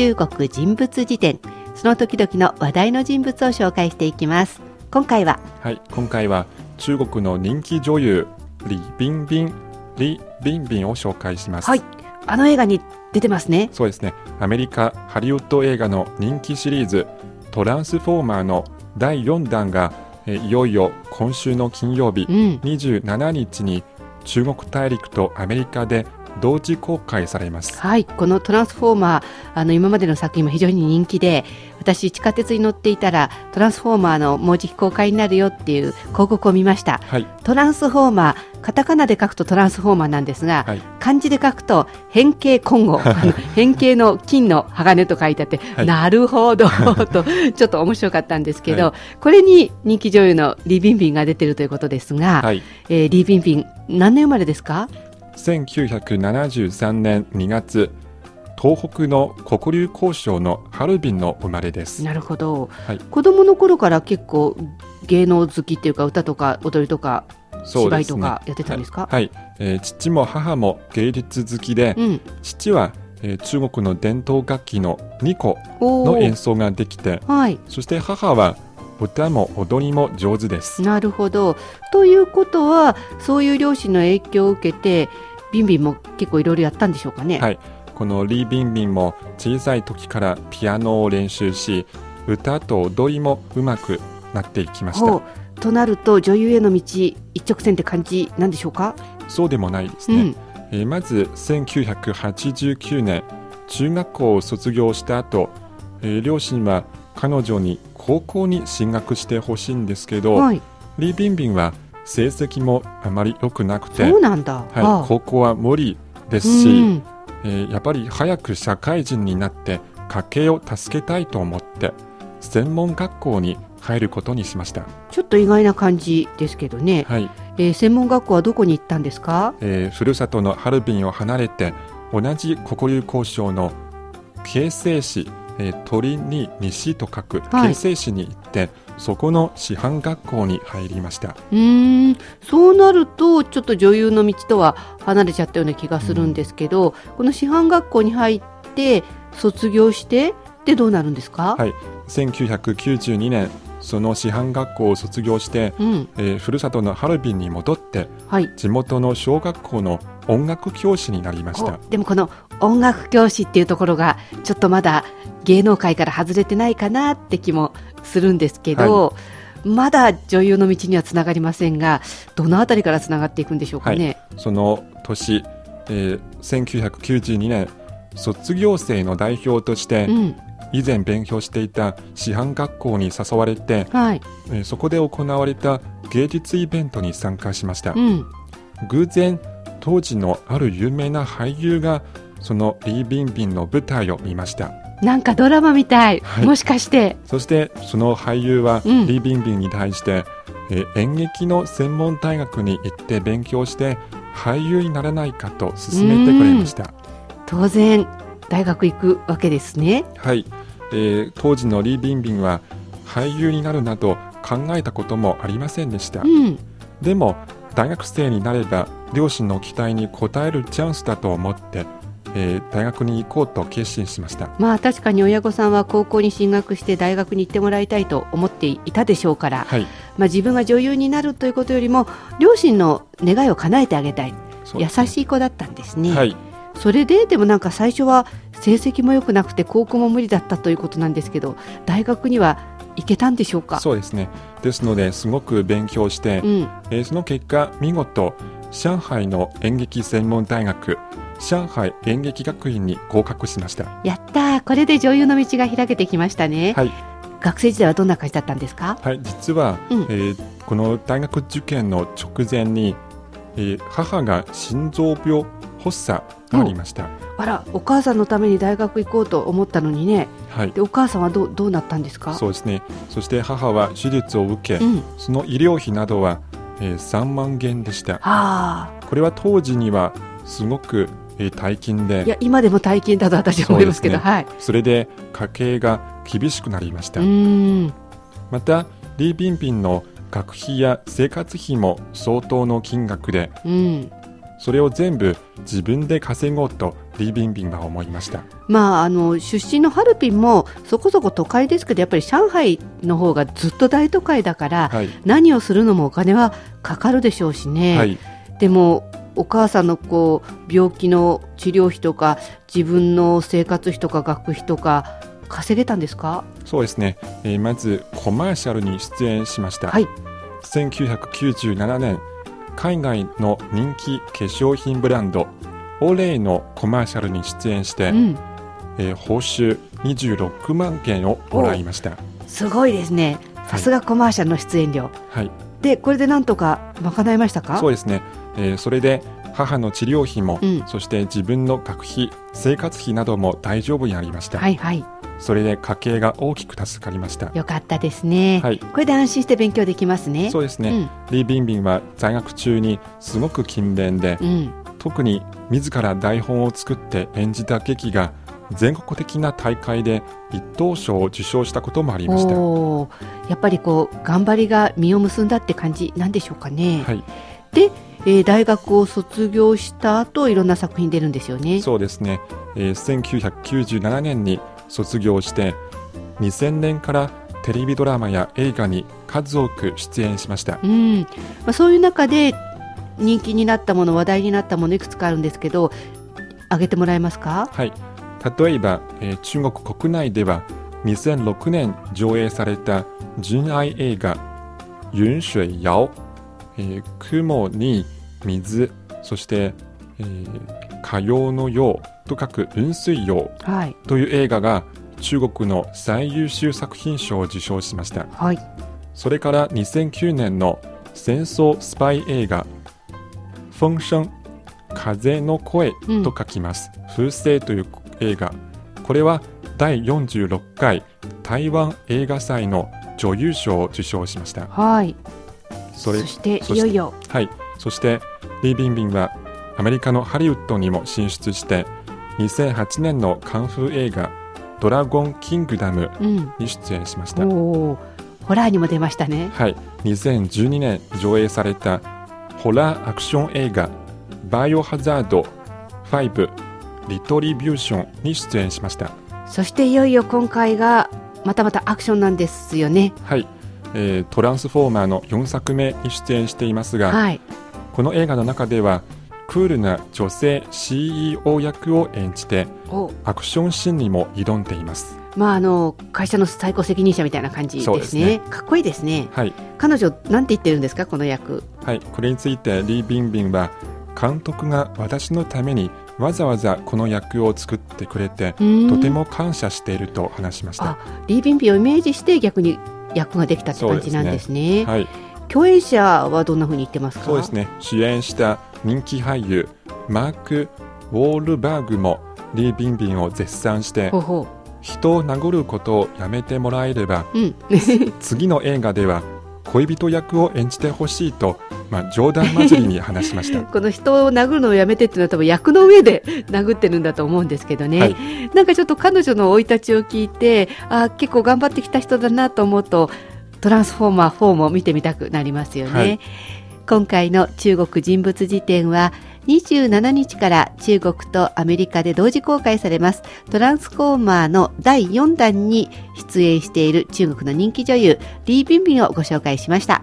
中国人物辞典。その時々の話題の人物を紹介していきます。今回ははい今回は中国の人気女優李冰冰李冰冰を紹介します。はいあの映画に出てますね。そうですね。アメリカハリウッド映画の人気シリーズトランスフォーマーの第4弾がえいよいよ今週の金曜日、うん。27日に中国大陸とアメリカで同時公開されます。はいこのトランスフォーマーあの今までの作品も非常に人気で私地下鉄に乗っていたらトランスフォーマーのもうじき公開になるよっていう広告を見ました。はい。トランスフォーマーカタカナで書くとトランスフォーマーなんですが、はい。漢字で書くと変形混合 変形の金の鋼と書いてあって、はい。なるほどとちょっと面白かったんですけど、はこれに人気女優のリー・ビンビンが出てるということですが、はい。えーリー・ビンビン何年生まれですか？1973年2月東北の黒竜江省のハルビンの生まれです。なるほど、はい。子供の頃から結構芸能好きっていうか歌とか踊りとか芝居とかやってたんですか？はい、えー父も母も芸術好きで、うん。父は、えー中国の伝統楽器の二胡おーの演奏ができてはい。そして母は歌も踊りも上手です。なるほど。ということはそういう両親の影響を受けてビンビンも結構いろいろやったんでしょうかね。はいこのリー・ビンビンも小さい時からピアノを練習し歌と踊りもうまくなっていきましたとなると女優への道一直線って感じなんでしょうか？そうでもないですね、うん。えーまず1989年中学校を卒業した後、えー両親は彼女に高校に進学してほしいんですけど、はい。リー・ビンビンは成績もあまり良くなくて、そうなんだ。あはい、あ高校は無理ですうし、んえーやっぱり早く社会人になって家計を助けたいと思って専門学校に入ることにしました、ちょっと意外な感じですけどね。はいえー専門学校はどこに行ったんですか？えーふるさとのハルビンを離れて同じ黒竜江省の京成市、えー鳥に西と書くはい京成市に行って、そこの師範学校に入りましたうーん。そうなるとちょっと女優の道とは離れちゃったような気がするんですけど、この師範学校に入って卒業してでどうなるんですか？はい1992年その師範学校を卒業して、うん。えーふるさとのハルビンに戻ってはい。地元の小学校の音楽教師になりましたおでもこの音楽教師っていうところがちょっとまだ芸能界から外れてないかなって気もするんですけど、まだ女優の道にはつながりませんがどのあたりからつながっていくんでしょうかね。その年、えー1992年卒業生の代表として、うん。以前勉強していた師範学校に誘われて、はい。えーそこで行われた芸術イベントに参加しました、うん、偶然当時のある有名な俳優がそのリー・ビンビンの舞台を見ましたなんかドラマみたい、はい。もしかして。そしてその俳優はうん。リー・ビンビンに対して、えー演劇の専門大学に行って勉強して俳優にならないかと勧めてくれました。当然大学行くわけですね。はい、えー当時のリー・ビンビンは俳優になるなど考えたこともありませんでした、うん、でも大学生になれば両親の期待に応えるチャンスだと思って、えー大学に行こうと決心しました。まあ確かに親御さんは高校に進学して大学に行ってもらいたいと思っていたでしょうから、はい。まあ、自分が女優になるということよりも両親の願いを叶えてあげたい。ね。しい子だったんですね。はい。それででもなんか最初は成績も良くなくて高校も無理だったということなんですけど大学には行けたんでしょうか？そうですね。ですのですごく勉強して、うん、えーその結果見事上海の演劇専門大学上海演劇学院に合格しました。やったー。これで女優の道が開けてきましたね、はい。学生時代はどんな感じだったんですか？はい、実は、うん。えーこの大学受験の直前に、えー母が心臓病発作がありました、あらお母さんのために大学行こうと思ったのにね。はい。でお母さんはどうどうなったんですか？そうですね。そして母は手術を受け、うん、その医療費などは、えー3万元でした。はあこれは当時にはすごく、えー大金で。いや今でも大金だと私は思いますけどね。はい。それで家計が厳しくなりました、またリー・ビンビンの学費や生活費も相当の金額でうん。それを全部自分で稼ごうとリー・ビンビンは思いました。まあ、あの出身のハルピンもそこそこ都会ですけどやっぱり上海の方がずっと大都会だから、はい、何をするのもお金はかかるでしょうしね、はい、でもお母さんのこう病気の治療費とか自分の生活費とか学費とか稼げたんですか？そうですね、えーまずコマーシャルに出演しました、はい。1997年海外の人気化粧品ブランドオレイのコマーシャルに出演して、うん、えー報酬26万元をもらいました。すごいですね。さすがコマーシャルの出演料、はい。でこれでなんとか賄いましたか？そうですね、えーそれで母の治療費も、うん。そして自分の学費生活費なども大丈夫になりました、はいはい。それで家計が大きく助かりました。よかったですね、はい。これで安心して勉強できますね。そうですね、うん。リー・ビンビンは在学中にすごく勤勉で、うん、特に自ら台本を作って演じた劇が全国的な大会で一等賞を受賞したこともありました。はおー。やっぱりこう頑張りが実を結んだって感じなんでしょうかね、い、で、えー大学を卒業した後いろんな作品出るんですよね。そうですね、えー1997年に卒業して2000年からテレビドラマや映画に数多く出演しました。うん。まあ、そういう中で人気になったもの話題になったものいくつかあるんですけど挙げてもらえますか？はい、例えば、えー中国国内では2006年上映された純愛映画「雲水谣」えー雲に水そして、えー火曜のようと書く雲水謡はい。という映画が中国の最優秀作品賞を受賞しました。はい。それから2009年の戦争スパイ映画「風声風の声」うんと書きます、風声という映画。これは第46回台湾映画祭の女優賞を受賞しました。はいそれそしていよいよ。はい。そしてリー・ビンビンはアメリカのハリウッドにも進出して2008年のカンフー映画「ドラゴンキングダムうん」に出演しました。おー。ホラーにも出ましたね。はい、2012年上映されたホラーアクション映画「バイオハザード5リトリビューション」に出演しました。そしていよいよ今回がまたまたアクションなんですよね。はい、えートランスフォーマーの4作目に出演していますが、はい。この映画の中ではクールな女性 CEO 役を演じてお。アクションシーンにも挑んでいます。まああの会社の最高責任者みたいな感じですね。すね。かっこいいですね。はい、彼女なんて言ってるんですか？この役。はい、これについてリー・ビンビンは監督が私のためにわざわざこの役を作ってくれてとても感謝していると話しました。あ。リー・ビンビンをイメージして逆に役ができたって感じなんですね。はい、共演者はどんな風に言ってますか？そうですね。主演した人気俳優マーク・ウォールバーグもリー・ビンビンを絶賛して人を殴ることをやめてもらえればううん。次の映画では恋人役を演じてほしいと、まあ、冗談交じりに話しました。この人を殴るのをやめてっていうのは多分役の上で 殴ってるんだと思うんですけどね、はい。なんかちょっと彼女の生い立ちを聞いてあー結構頑張ってきた人だなと思うとトランスフォーマー4も見てみたくなりますよね、はい。今回の中国人物辞典は27日から中国とアメリカで同時公開されます。トランスフォーマーの第4弾に出演している中国の人気女優リー・ビンビンをご紹介しました。